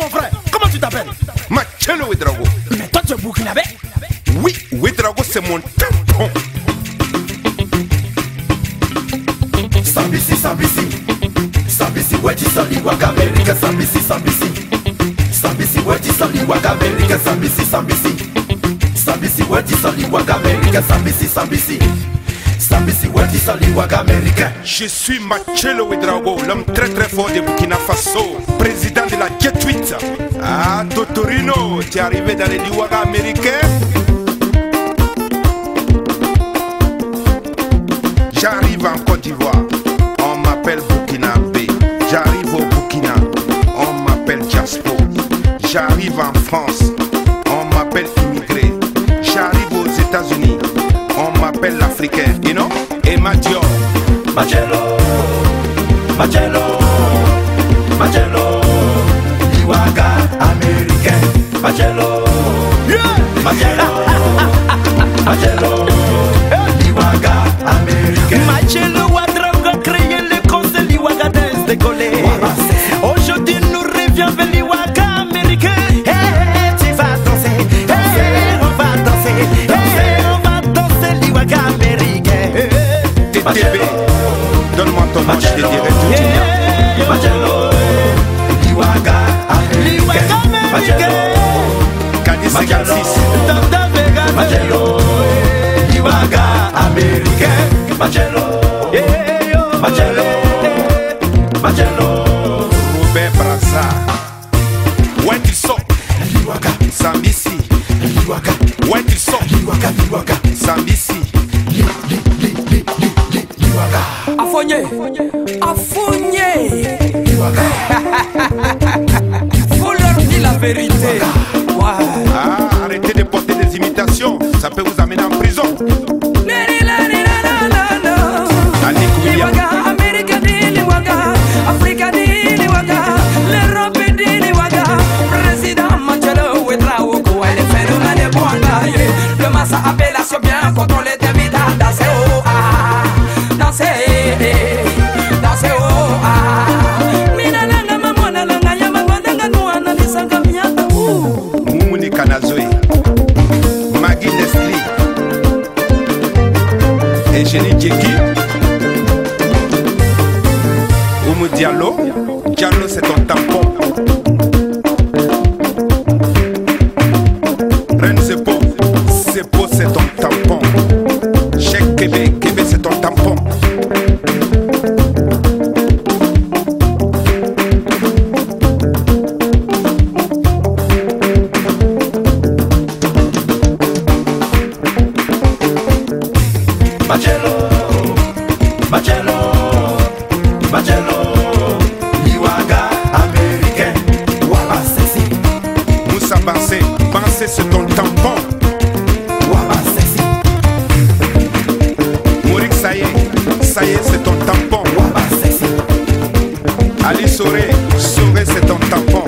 mon frère, comment tu t'appelles? Machelo Ouedraogo. Mais toi, tu es burkinabé. Oui, Ouedraogo, c'est mon tampon. Sambisi, Sambisi Sambisi, weji sali waka Amerika Sambisi, Sambisi Sambisi, Sambisi, Sambisi Sambisi, weji sali waka Amerika Sambisi, Sambisi Je suis Machelo Ouedraogo, l'homme très très fort de Burkina Faso, président de la Jet 8. Ah, Totorino, tu es arrivé dans les Liwaga américains J'arrive en Côte d'Ivoire, on m'appelle Burkinabé. J'arrive au Burkina, on m'appelle Jaspo. J'arrive en France, appelle africain, you know? Et Mathieu, Machello. Afonye, Afonye, Liwaga faut leur dire la vérité. Diallo. Diallo, c'est ton tampon. Reine Zepo. Zepo, c'est ton tampon. bon. Waba ah, sexy. Morik ça y est, ça y est c'est ton tampon. Waba ah, sexy. Ali Soré, Soré c'est ton tampon.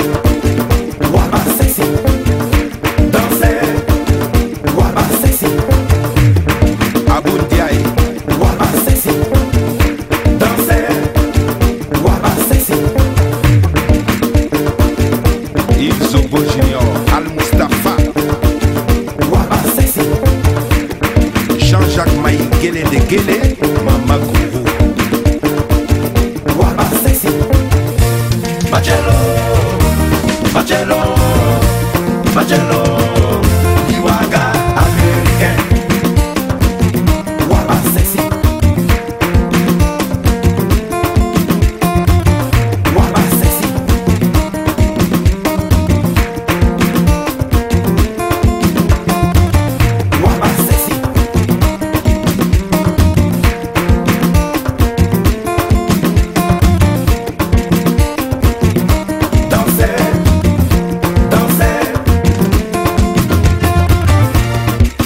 Guélé de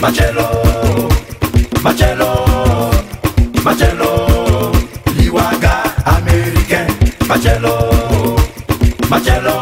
Machello, Machello, Machello, Liwaga American, Machello, Machello.